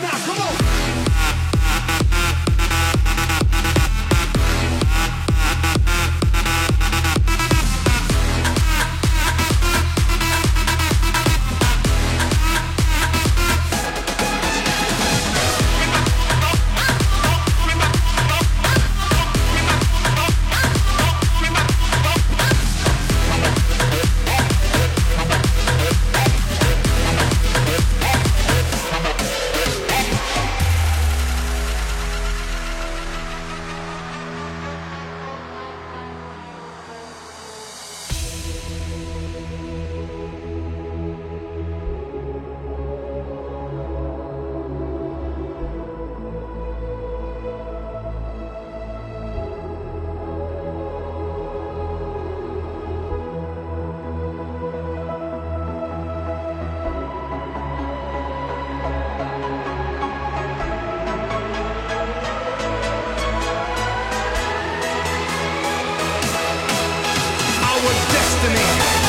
now. Come on. to me.